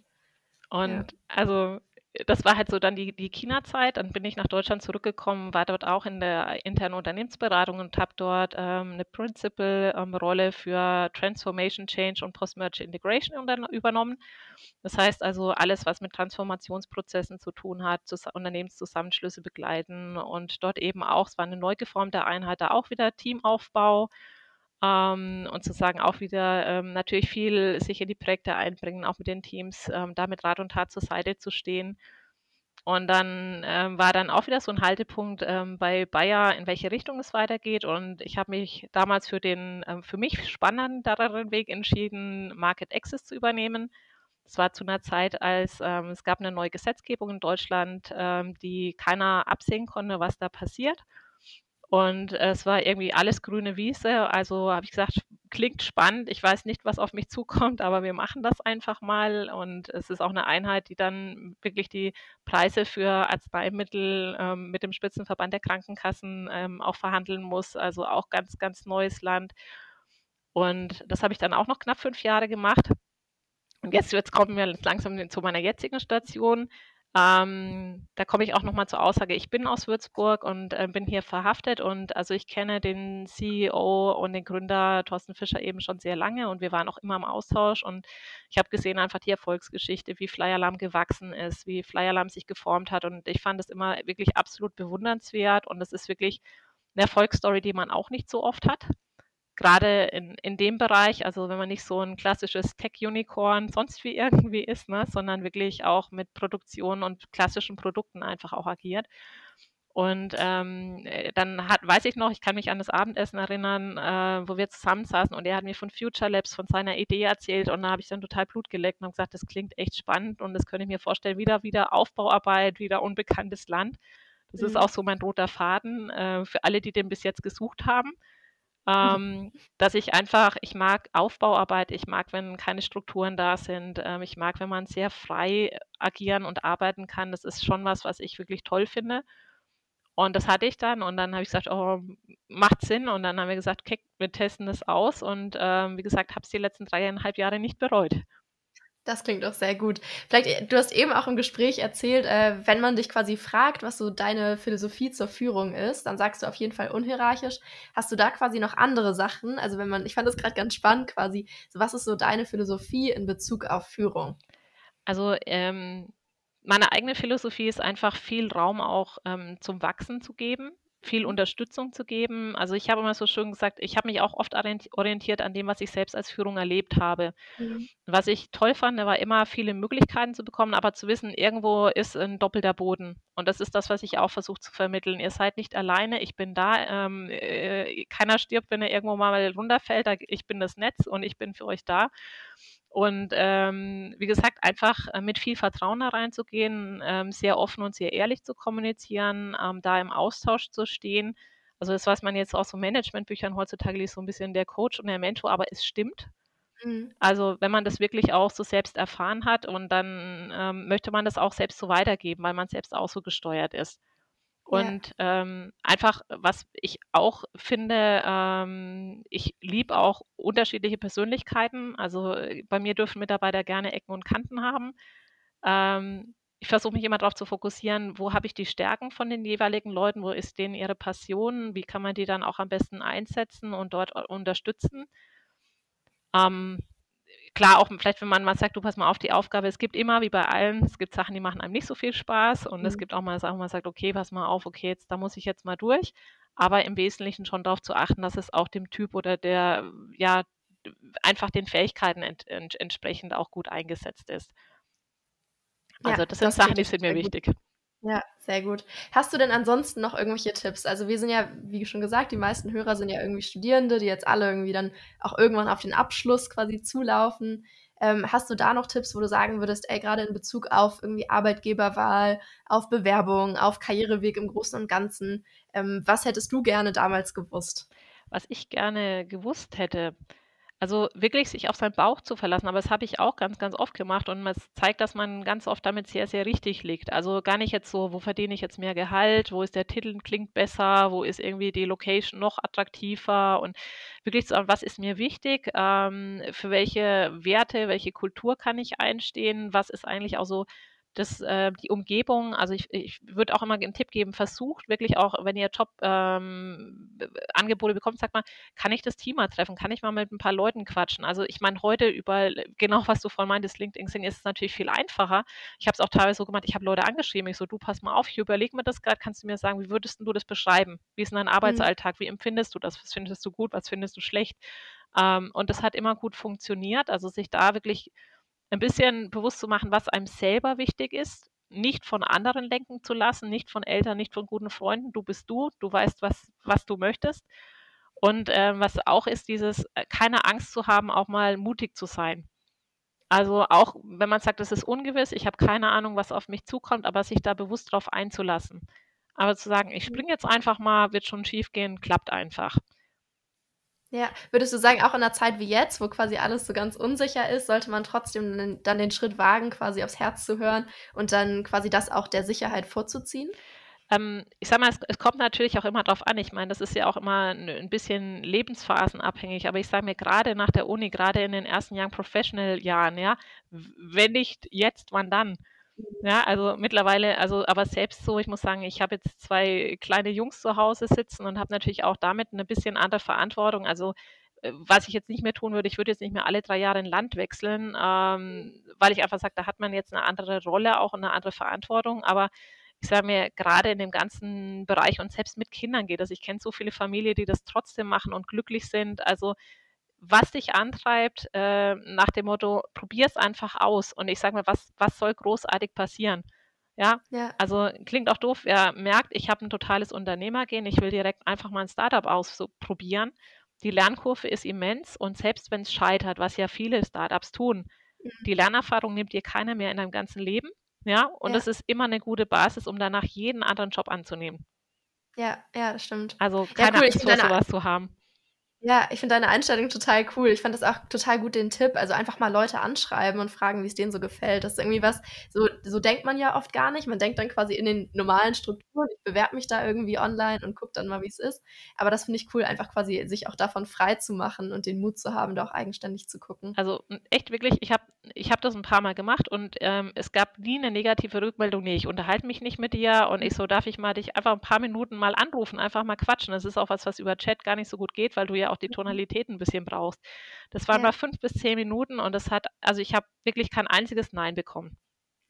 Und ja. also das war halt so dann die, die China-Zeit. Dann bin ich nach Deutschland zurückgekommen, war dort auch in der internen Unternehmensberatung und habe dort ähm, eine Principal-Rolle ähm, für Transformation Change und Post-Merge Integration übernommen. Das heißt also alles, was mit Transformationsprozessen zu tun hat, Unternehmenszusammenschlüsse begleiten und dort eben auch, es war eine neu geformte Einheit, da auch wieder Teamaufbau. Ähm, und zu sagen, auch wieder ähm, natürlich viel sich in die Projekte einbringen, auch mit den Teams, ähm, da mit Rat und Tat zur Seite zu stehen. Und dann ähm, war dann auch wieder so ein Haltepunkt ähm, bei Bayer, in welche Richtung es weitergeht. Und ich habe mich damals für den ähm, für mich spannenderen Weg entschieden, Market Access zu übernehmen. Das war zu einer Zeit, als ähm, es gab eine neue Gesetzgebung in Deutschland, ähm, die keiner absehen konnte, was da passiert. Und es war irgendwie alles grüne Wiese. Also habe ich gesagt, klingt spannend. Ich weiß nicht, was auf mich zukommt, aber wir machen das einfach mal. Und es ist auch eine Einheit, die dann wirklich die Preise für Arzneimittel ähm, mit dem Spitzenverband der Krankenkassen ähm, auch verhandeln muss. Also auch ganz, ganz neues Land. Und das habe ich dann auch noch knapp fünf Jahre gemacht. Und jetzt, jetzt kommen wir langsam zu meiner jetzigen Station. Ähm, da komme ich auch nochmal zur Aussage, ich bin aus Würzburg und äh, bin hier verhaftet und also ich kenne den CEO und den Gründer Thorsten Fischer eben schon sehr lange und wir waren auch immer im Austausch und ich habe gesehen einfach die Erfolgsgeschichte, wie Flyer Alarm gewachsen ist, wie Flyer Alarm sich geformt hat und ich fand es immer wirklich absolut bewundernswert und es ist wirklich eine Erfolgsstory, die man auch nicht so oft hat gerade in, in dem Bereich, also wenn man nicht so ein klassisches Tech-Unicorn sonst wie irgendwie ist, ne, sondern wirklich auch mit Produktion und klassischen Produkten einfach auch agiert. Und ähm, äh, dann hat, weiß ich noch, ich kann mich an das Abendessen erinnern, äh, wo wir zusammensaßen und er hat mir von Future Labs, von seiner Idee erzählt und da habe ich dann total Blut geleckt und gesagt, das klingt echt spannend und das könnte ich mir vorstellen, wieder, wieder Aufbauarbeit, wieder unbekanntes Land. Das mhm. ist auch so mein roter Faden äh, für alle, die den bis jetzt gesucht haben. Ähm, dass ich einfach, ich mag Aufbauarbeit, ich mag, wenn keine Strukturen da sind, ähm, ich mag, wenn man sehr frei agieren und arbeiten kann. Das ist schon was, was ich wirklich toll finde. Und das hatte ich dann und dann habe ich gesagt, oh, macht Sinn. Und dann haben wir gesagt, okay, wir testen das aus. Und ähm, wie gesagt, habe es die letzten dreieinhalb Jahre nicht bereut. Das klingt doch sehr gut. Vielleicht, äh, du hast eben auch im Gespräch erzählt, äh, wenn man dich quasi fragt, was so deine Philosophie zur Führung ist, dann sagst du auf jeden Fall unhierarchisch. Hast du da quasi noch andere Sachen? Also wenn man, ich fand das gerade ganz spannend quasi. So, was ist so deine Philosophie in Bezug auf Führung? Also ähm, meine eigene Philosophie ist einfach viel Raum auch ähm, zum Wachsen zu geben viel. Unterstützung zu geben. Also ich habe immer so schön gesagt, ich habe mich auch oft orientiert an dem, was ich selbst als Führung erlebt habe. Mhm. Was ich toll fand, war immer viele Möglichkeiten zu bekommen, aber zu wissen, irgendwo ist ein doppelter Boden. Und das ist das, was ich auch versuche zu vermitteln. Ihr seid nicht alleine, ich bin da. Ähm, äh, keiner stirbt, wenn er irgendwo mal runterfällt. Ich bin das Netz und ich bin für euch da. Und ähm, wie gesagt, einfach äh, mit viel Vertrauen da reinzugehen, ähm, sehr offen und sehr ehrlich zu kommunizieren, ähm, da im Austausch zu stehen. Also das, was man jetzt aus so Managementbüchern heutzutage liest, so ein bisschen der Coach und der Mentor, aber es stimmt. Mhm. Also wenn man das wirklich auch so selbst erfahren hat und dann ähm, möchte man das auch selbst so weitergeben, weil man selbst auch so gesteuert ist. Und ja. ähm, einfach, was ich auch finde, ähm, ich liebe auch unterschiedliche Persönlichkeiten. Also äh, bei mir dürfen Mitarbeiter gerne Ecken und Kanten haben. Ähm, ich versuche mich immer darauf zu fokussieren, wo habe ich die Stärken von den jeweiligen Leuten, wo ist denen ihre Passion, wie kann man die dann auch am besten einsetzen und dort äh, unterstützen. Ähm, klar, auch vielleicht, wenn man mal sagt, du pass mal auf die Aufgabe, es gibt immer, wie bei allen, es gibt Sachen, die machen einem nicht so viel Spaß und mhm. es gibt auch mal Sachen, wo man sagt, okay, pass mal auf, okay, jetzt, da muss ich jetzt mal durch. Aber im Wesentlichen schon darauf zu achten, dass es auch dem Typ oder der, ja, einfach den Fähigkeiten ent, ent, entsprechend auch gut eingesetzt ist. Also das ja, sind Sachen, die sind mir wichtig. Gut. Ja, sehr gut. Hast du denn ansonsten noch irgendwelche Tipps? Also wir sind ja, wie schon gesagt, die meisten Hörer sind ja irgendwie Studierende, die jetzt alle irgendwie dann auch irgendwann auf den Abschluss quasi zulaufen. Ähm, hast du da noch Tipps, wo du sagen würdest, ey, gerade in Bezug auf irgendwie Arbeitgeberwahl, auf Bewerbung, auf Karriereweg im Großen und Ganzen, ähm, was hättest du gerne damals gewusst? Was ich gerne gewusst hätte, also wirklich sich auf seinen Bauch zu verlassen, aber das habe ich auch ganz, ganz oft gemacht und es zeigt, dass man ganz oft damit sehr, sehr richtig liegt. Also gar nicht jetzt so, wo verdiene ich jetzt mehr Gehalt, wo ist der Titel klingt besser, wo ist irgendwie die Location noch attraktiver und wirklich so, was ist mir wichtig, ähm, für welche Werte, welche Kultur kann ich einstehen, was ist eigentlich auch so das, äh, die Umgebung, also ich, ich würde auch immer einen Tipp geben, versucht wirklich auch, wenn ihr Job-Angebote ähm, bekommt, sagt mal, kann ich das Team mal treffen? Kann ich mal mit ein paar Leuten quatschen? Also ich meine, heute über genau was du vorhin meintest, LinkedIn Xing, ist es natürlich viel einfacher. Ich habe es auch teilweise so gemacht, ich habe Leute angeschrieben, ich so, du pass mal auf, ich überlege mir das gerade, kannst du mir sagen, wie würdest du das beschreiben? Wie ist denn dein mhm. Arbeitsalltag? Wie empfindest du das? Was findest du gut? Was findest du schlecht? Ähm, und das hat immer gut funktioniert, also sich da wirklich ein bisschen bewusst zu machen, was einem selber wichtig ist. nicht von anderen lenken zu lassen, nicht von Eltern, nicht von guten Freunden. Du bist du, du weißt, was, was du möchtest. Und äh, was auch ist, dieses äh, keine Angst zu haben, auch mal mutig zu sein. Also auch wenn man sagt, es ist ungewiss, ich habe keine Ahnung, was auf mich zukommt, aber sich da bewusst drauf einzulassen. Aber zu sagen, ich springe jetzt einfach mal, wird schon schief gehen, klappt einfach. Ja, würdest du sagen, auch in einer Zeit wie jetzt, wo quasi alles so ganz unsicher ist, sollte man trotzdem dann den Schritt wagen, quasi aufs Herz zu hören und dann quasi das auch der Sicherheit vorzuziehen? Ähm, ich sag mal, es, es, kommt natürlich auch immer darauf an. Ich meine, das ist ja auch immer ein, ein bisschen lebensphasenabhängig, aber ich sage mir gerade nach der Uni, gerade in den ersten Young Professional Jahren, ja, wenn nicht jetzt, wann dann? Ja, also mittlerweile, also aber selbst so, ich muss sagen, ich habe jetzt zwei kleine Jungs zu Hause sitzen und habe natürlich auch damit eine bisschen andere Verantwortung. Also äh, was ich jetzt nicht mehr tun würde, ich würde jetzt nicht mehr alle drei Jahre ein Land wechseln, ähm, weil ich einfach sage, da hat man jetzt eine andere Rolle auch und eine andere Verantwortung. Aber ich sage mir, gerade in dem ganzen Bereich und selbst mit Kindern geht das. Ich kenne so viele Familien, die das trotzdem machen und glücklich sind. Also was dich antreibt, äh, nach dem Motto, probier es einfach aus. Und ich sage mal, was, was soll großartig passieren? Ja? ja, also klingt auch doof. Wer merkt, ich habe ein totales Unternehmergehen, ich will direkt einfach mal ein Startup ausprobieren. Die Lernkurve ist immens und selbst wenn es scheitert, was ja viele Startups tun, mhm. die Lernerfahrung nimmt dir keiner mehr in deinem ganzen Leben. Ja, und ja. das ist immer eine gute Basis, um danach jeden anderen Job anzunehmen. Ja, ja, das stimmt. Also keine ja, cool. Angst vor sowas zu haben. Ja, ich finde deine Einstellung total cool. Ich fand das auch total gut, den Tipp. Also einfach mal Leute anschreiben und fragen, wie es denen so gefällt. Das ist irgendwie was, so, so denkt man ja oft gar nicht. Man denkt dann quasi in den normalen Strukturen, ich bewerbe mich da irgendwie online und gucke dann mal, wie es ist. Aber das finde ich cool, einfach quasi sich auch davon frei zu machen und den Mut zu haben, da auch eigenständig zu gucken. Also echt wirklich, ich habe ich hab das ein paar Mal gemacht und ähm, es gab nie eine negative Rückmeldung. Nee, ich unterhalte mich nicht mit dir und ich so, darf ich mal dich einfach ein paar Minuten mal anrufen, einfach mal quatschen. Das ist auch was, was über Chat gar nicht so gut geht, weil du ja auch die mhm. Tonalität ein bisschen brauchst. Das waren ja. mal fünf bis zehn Minuten und das hat, also ich habe wirklich kein einziges Nein bekommen.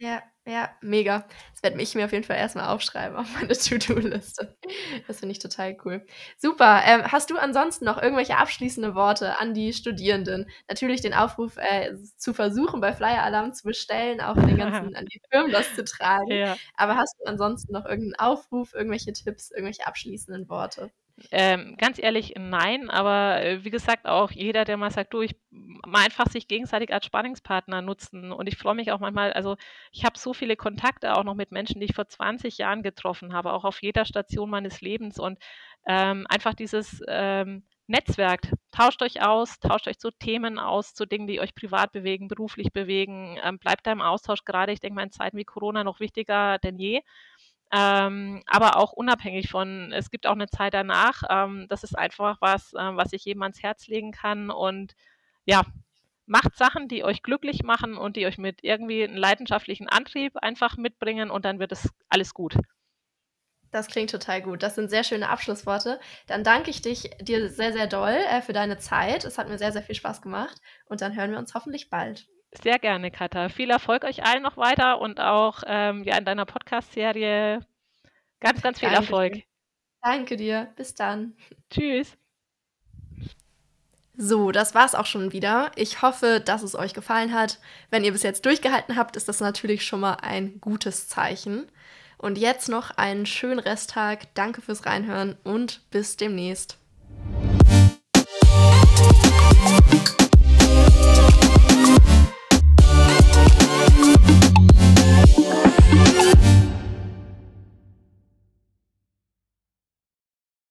Ja, ja, mega. Das werde ich mir auf jeden Fall erstmal aufschreiben auf meine To-Do-Liste. Das finde ich total cool. Super. Ähm, hast du ansonsten noch irgendwelche abschließende Worte an die Studierenden? Natürlich den Aufruf äh, zu versuchen, bei Flyer Alarm zu bestellen, auch an, den ganzen, an die Firmen das zu tragen. Ja. Aber hast du ansonsten noch irgendeinen Aufruf, irgendwelche Tipps, irgendwelche abschließenden Worte? Ähm, ganz ehrlich, nein, aber äh, wie gesagt, auch jeder, der mal sagt, du, ich mal einfach sich gegenseitig als Spanningspartner nutzen. Und ich freue mich auch manchmal, also ich habe so viele Kontakte auch noch mit Menschen, die ich vor 20 Jahren getroffen habe, auch auf jeder Station meines Lebens. Und ähm, einfach dieses ähm, Netzwerk, tauscht euch aus, tauscht euch zu Themen aus, zu Dingen, die euch privat bewegen, beruflich bewegen, ähm, bleibt da im Austausch, gerade ich denke mal in Zeiten wie Corona noch wichtiger denn je. Ähm, aber auch unabhängig von, es gibt auch eine Zeit danach. Ähm, das ist einfach was, äh, was ich jedem ans Herz legen kann. Und ja, macht Sachen, die euch glücklich machen und die euch mit irgendwie einem leidenschaftlichen Antrieb einfach mitbringen und dann wird es alles gut. Das klingt total gut. Das sind sehr schöne Abschlussworte. Dann danke ich dich, dir sehr, sehr doll äh, für deine Zeit. Es hat mir sehr, sehr viel Spaß gemacht. Und dann hören wir uns hoffentlich bald. Sehr gerne, Katha. Viel Erfolg euch allen noch weiter und auch ähm, ja, in deiner Podcast-Serie ganz, ganz viel Danke Erfolg. Dir. Danke dir. Bis dann. Tschüss. So, das war's auch schon wieder. Ich hoffe, dass es euch gefallen hat. Wenn ihr bis jetzt durchgehalten habt, ist das natürlich schon mal ein gutes Zeichen. Und jetzt noch einen schönen Resttag. Danke fürs Reinhören und bis demnächst.